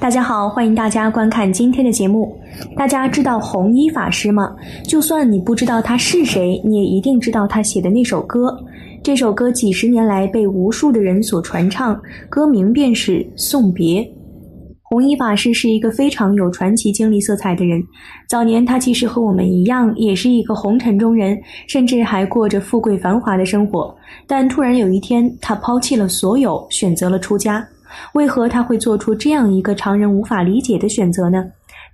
大家好，欢迎大家观看今天的节目。大家知道弘一法师吗？就算你不知道他是谁，你也一定知道他写的那首歌。这首歌几十年来被无数的人所传唱，歌名便是《送别》。弘一法师是一个非常有传奇经历色彩的人。早年他其实和我们一样，也是一个红尘中人，甚至还过着富贵繁华的生活。但突然有一天，他抛弃了所有，选择了出家。为何他会做出这样一个常人无法理解的选择呢？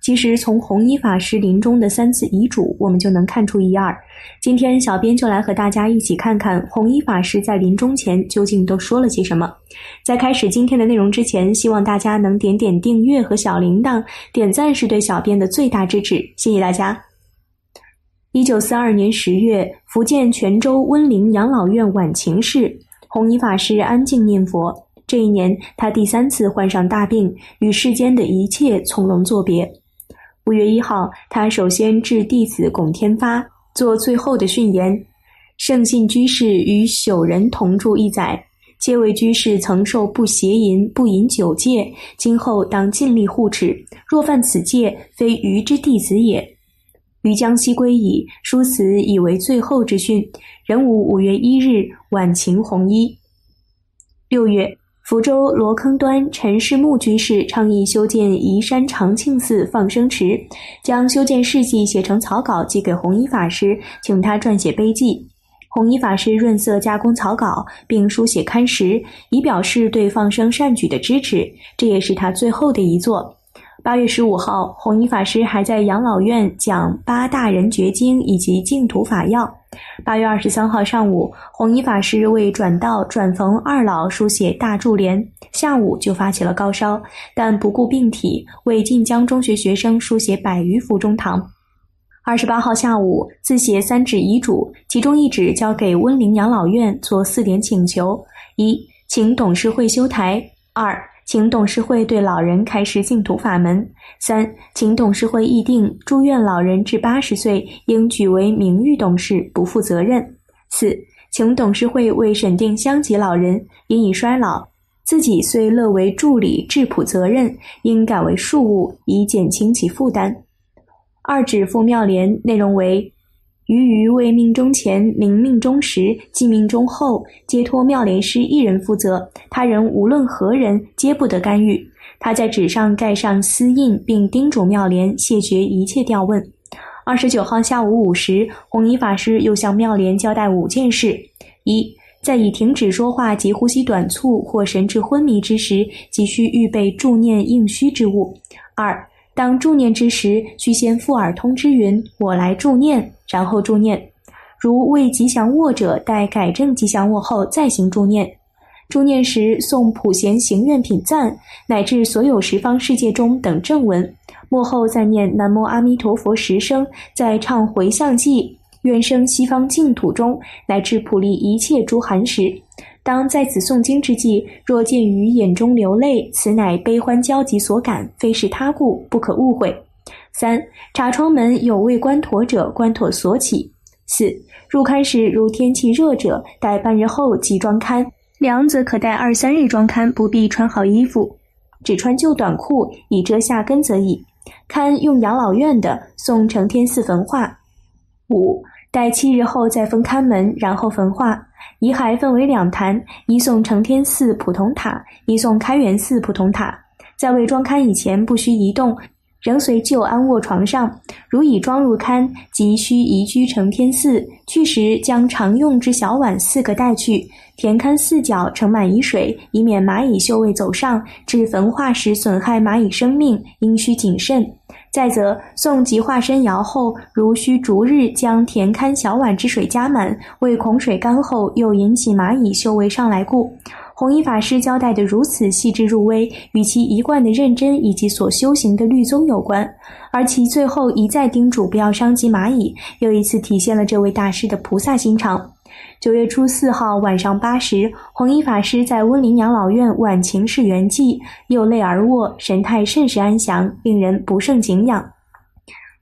其实从弘一法师临终的三次遗嘱，我们就能看出一二。今天小编就来和大家一起看看弘一法师在临终前究竟都说了些什么。在开始今天的内容之前，希望大家能点点订阅和小铃铛，点赞是对小编的最大支持，谢谢大家。一九四二年十月，福建泉州温陵养老院晚晴室，弘一法师安静念佛。这一年，他第三次患上大病，与世间的一切从容作别。五月一号，他首先致弟子龚天发，做最后的训言。圣信居士与朽人同住一载，皆为居士曾受不邪淫、不饮酒戒，今后当尽力护持。若犯此戒，非愚之弟子也。于江西归矣，书辞以为最后之训。壬午五月一日，晚晴红衣。六月。福州罗坑端陈世木居士倡议修建宜山长庆寺放生池，将修建事迹写成草稿寄给弘一法师，请他撰写碑记。弘一法师润色加工草稿，并书写刊石，以表示对放生善举的支持。这也是他最后的一作。八月十五号，弘一法师还在养老院讲八大人觉经以及净土法要。八月二十三号上午，弘一法师为转道转逢二老书写大柱联，下午就发起了高烧，但不顾病体，为晋江中学学生书写百余幅中堂。二十八号下午，自写三纸遗嘱，其中一纸交给温陵养老院做四点请求：一，请董事会修台；二。请董事会对老人开示净土法门。三，请董事会议定住院老人至八十岁应举为名誉董事，不负责任。四，请董事会为审定乡级老人因已衰老，自己虽乐为助理质朴责任，应改为庶务，以减轻其负担。二指附妙联，内容为。余余为命中前，临命中时，即命中后，皆托妙莲师一人负责，他人无论何人，皆不得干预。他在纸上盖上私印，并叮嘱妙莲谢绝一切调问。二十九号下午五时，弘一法师又向妙莲交代五件事：一，在已停止说话及呼吸短促或神志昏迷之时，急需预备助念应需之物；二，当助念之时，须先附耳通知云：“我来助念。”然后助念，如为吉祥卧者，待改正吉祥卧后再行助念。助念时诵普贤行愿品赞，乃至所有十方世界中等正文。末后再念南无阿弥陀佛十声，再唱回向偈，愿生西方净土中，乃至普利一切诸寒食。当在此诵经之际，若见于眼中流泪，此乃悲欢交集所感，非是他故，不可误会。三查窗门有未关妥者，关妥锁起。四入龛时如天气热者，待半日后即装刊；凉则可待二三日装刊，不必穿好衣服，只穿旧短裤以遮下根则已。刊用养老院的，送承天寺焚化。五待七日后再封龛门，然后焚化。遗骸分为两坛，一送承天寺普通塔，一送开元寺普通塔。在未装龛以前，不需移动。仍随旧安卧床上，如已装入龛，即需移居承天寺。去时将常用之小碗四个带去，填龛四角盛满遗水，以免蚂蚁嗅味走上，至焚化时损害蚂蚁生命，应需谨慎。再则送即化身窑后，如需逐日将填龛小碗之水加满，为恐水干后又引起蚂蚁嗅味上来故。弘一法师交代的如此细致入微，与其一贯的认真以及所修行的律宗有关。而其最后一再叮嘱不要伤及蚂蚁，又一次体现了这位大师的菩萨心肠。九月初四号晚上八时，弘一法师在温陵养老院晚晴室圆寂，又泪而卧，神态甚是安详，令人不胜敬仰。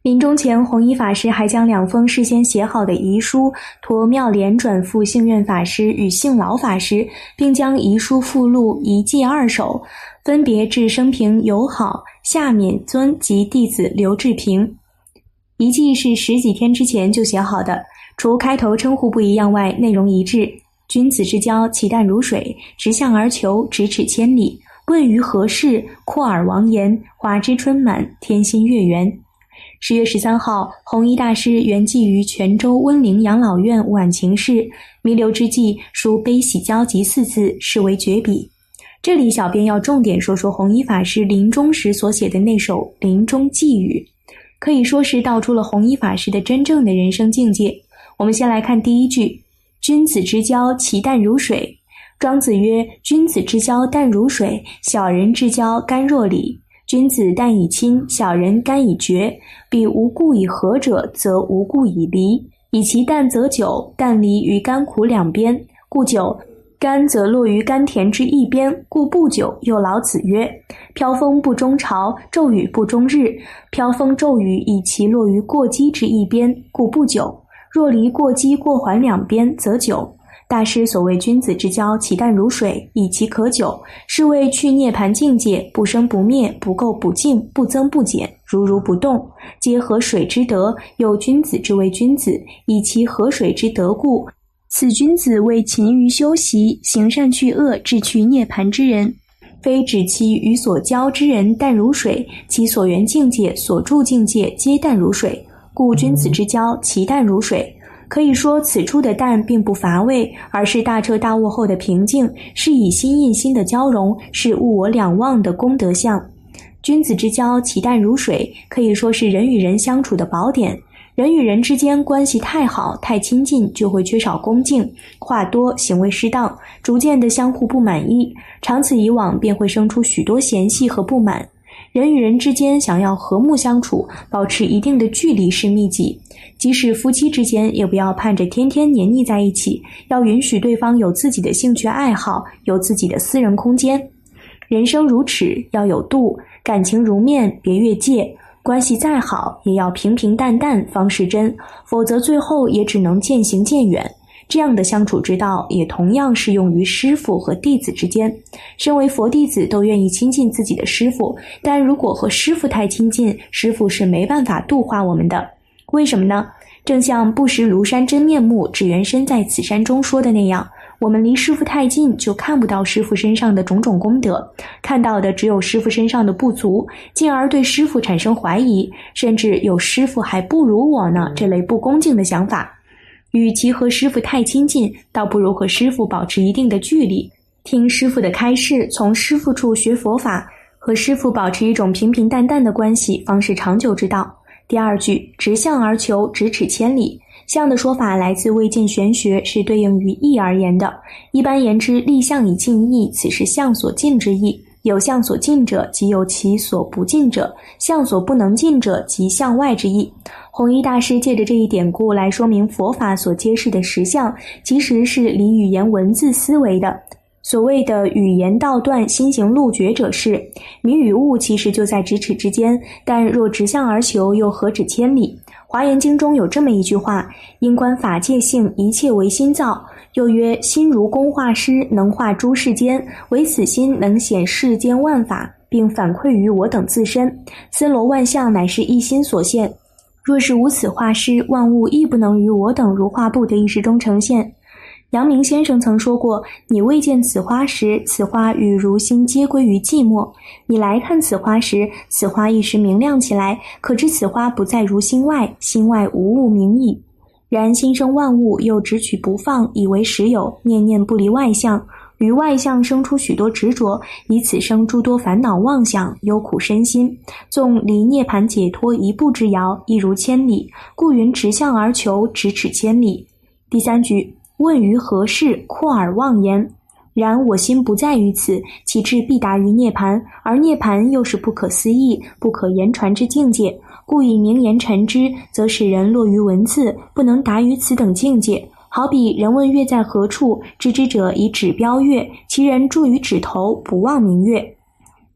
临终前，弘一法师还将两封事先写好的遗书托妙莲转付幸愿法师与幸老法师，并将遗书附录一记二手，分别致生平友好夏敏尊及弟子刘志平。遗迹是十几天之前就写好的，除开头称呼不一样外，内容一致。君子之交，其淡如水；直向而求，咫尺千里。问于何事？阔耳王言。华枝春满，天心月圆。十月十三号，弘一大师圆寂于泉州温陵养老院晚晴室，弥留之际，书“悲喜交集”四字，视为绝笔。这里，小编要重点说说弘一法师临终时所写的那首临终寄语，可以说是道出了弘一法师的真正的人生境界。我们先来看第一句：“君子之交，其淡如水。”庄子曰：“君子之交淡如水，小人之交甘若醴。”君子淡以亲，小人甘以绝。彼无故以和者，则无故以离。以其淡则久，淡离于甘苦两边，故久；甘则落于甘甜之一边，故不久。又老子曰：“飘风不终朝，骤雨不终日。飘风骤雨，以其落于过激之一边，故不久。若离过激过缓两边，则久。”大师所谓君子之交，其淡如水，以其可久，是谓去涅盘境界，不生不灭，不垢不净，不增不减，如如不动，皆河水之德。有君子之为君子，以其河水之德故。此君子为勤于修习，行善去恶，志去涅盘之人，非指其与所交之人淡如水，其所缘境界、所住境界皆淡如水，故君子之交，其淡如水。可以说，此处的淡并不乏味，而是大彻大悟后的平静，是以心印心的交融，是物我两忘的功德相。君子之交，其淡如水，可以说是人与人相处的宝典。人与人之间关系太好、太亲近，就会缺少恭敬，话多，行为失当，逐渐的相互不满意，长此以往，便会生出许多嫌隙和不满。人与人之间想要和睦相处，保持一定的距离是秘籍。即使夫妻之间，也不要盼着天天黏腻在一起，要允许对方有自己的兴趣爱好，有自己的私人空间。人生如尺，要有度；感情如面，别越界。关系再好，也要平平淡淡方是真，否则最后也只能渐行渐远。这样的相处之道，也同样适用于师傅和弟子之间。身为佛弟子，都愿意亲近自己的师傅，但如果和师傅太亲近，师傅是没办法度化我们的。为什么呢？正像不识庐山真面目，只缘身在此山中说的那样，我们离师傅太近，就看不到师傅身上的种种功德，看到的只有师傅身上的不足，进而对师傅产生怀疑，甚至有师傅还不如我呢这类不恭敬的想法。与其和师傅太亲近，倒不如和师傅保持一定的距离，听师傅的开示，从师傅处学佛法，和师傅保持一种平平淡淡的关系，方是长久之道。第二句“直向而求，咫尺千里”，相的说法来自未见玄学，是对应于意而言的。一般言之，立相以尽意，此是相所尽之意。有相所尽者，即有其所不尽者；相所不能尽者，即向外之意。弘一大师借着这一典故来说明佛法所揭示的实相，其实是离语言文字思维的。所谓的语言道断，心行路绝者是迷与悟，其实就在咫尺之间。但若直向而求，又何止千里？华严经中有这么一句话：“因观法界性，一切唯心造。”又曰：“心如工画师，能画诸世间，唯此心能显世间万法，并反馈于我等自身。森罗万象，乃是一心所现。若是无此画师，万物亦不能于我等如画布的意识中呈现。”阳明先生曾说过：“你未见此花时，此花与如心皆归于寂寞；你来看此花时，此花一时明亮起来，可知此花不在如心外，心外无物明矣。”然心生万物，又只取不放，以为实有，念念不离外相，于外相生出许多执着，以此生诸多烦恼妄想，忧苦身心。纵离涅盘解脱一步之遥，亦如千里，故云直向而求，咫尺千里。第三句，问于何事，阔而忘言。然我心不在于此，其志必达于涅盘，而涅盘又是不可思议、不可言传之境界。故以名言陈之，则使人落于文字，不能达于此等境界。好比人问月在何处，知之者以指标月，其人住于指头，不忘明月。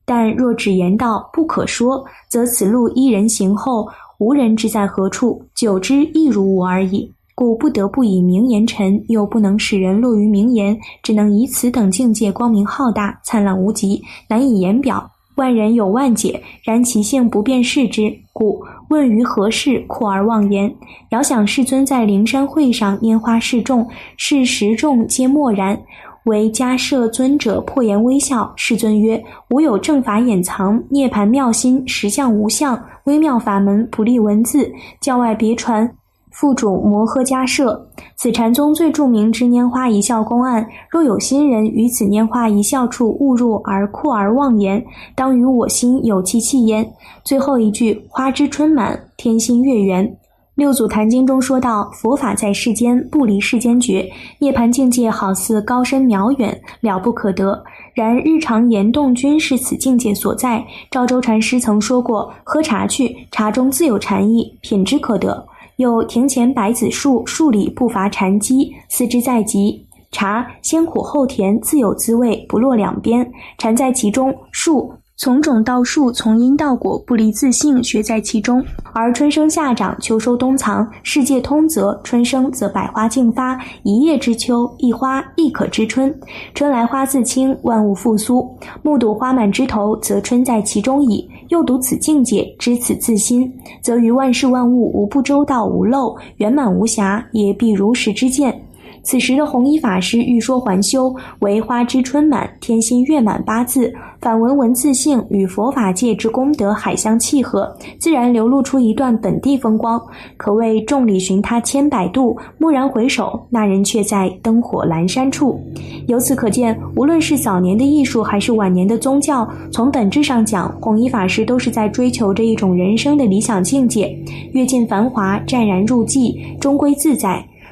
但若只言道不可说，则此路一人行后，无人知在何处，久之亦如无而已。故不得不以名言陈，又不能使人落于名言，只能以此等境界光明浩大、灿烂无极，难以言表。万人有万解，然其性不便视之，故问于何事，阔而妄言。遥想世尊在灵山会上拈花示众，是十众皆默然。为迦摄尊者破颜微笑，世尊曰：“吾有正法掩藏，涅盘妙心，实相无相，微妙法门，不立文字，教外别传。”副主摩诃迦摄，此禅宗最著名之拈花一笑公案。若有心人于此拈花一笑处误入而扩而妄言，当于我心有其气焉。最后一句：花枝春满，天心月圆。六祖坛经中说道：佛法在世间，不离世间觉。涅盘境界好似高深渺远，了不可得。然日常言动均是此境界所在。赵州禅师曾说过：喝茶去，茶中自有禅意，品之可得。有庭前百子树，树里不乏禅机。思之在即，茶先苦后甜，自有滋味，不落两边。禅在其中，树从种到树，从因到果，不离自性，学在其中。而春生夏长，秋收冬藏，世界通则春生则百花竞发，一叶知秋，一花亦可知春。春来花自清，万物复苏。目睹花满枝头，则春在其中矣。又读此境界，知此自心，则于万事万物无不周到无漏，圆满无瑕，也必如实之见。此时的弘一法师欲说还休，为花枝春满，天心月满八字，反文文字性与佛法界之功德海相契合，自然流露出一段本地风光，可谓众里寻他千百度，蓦然回首，那人却在灯火阑珊处。由此可见，无论是早年的艺术，还是晚年的宗教，从本质上讲，弘一法师都是在追求着一种人生的理想境界：阅尽繁华，湛然入寂，终归自在。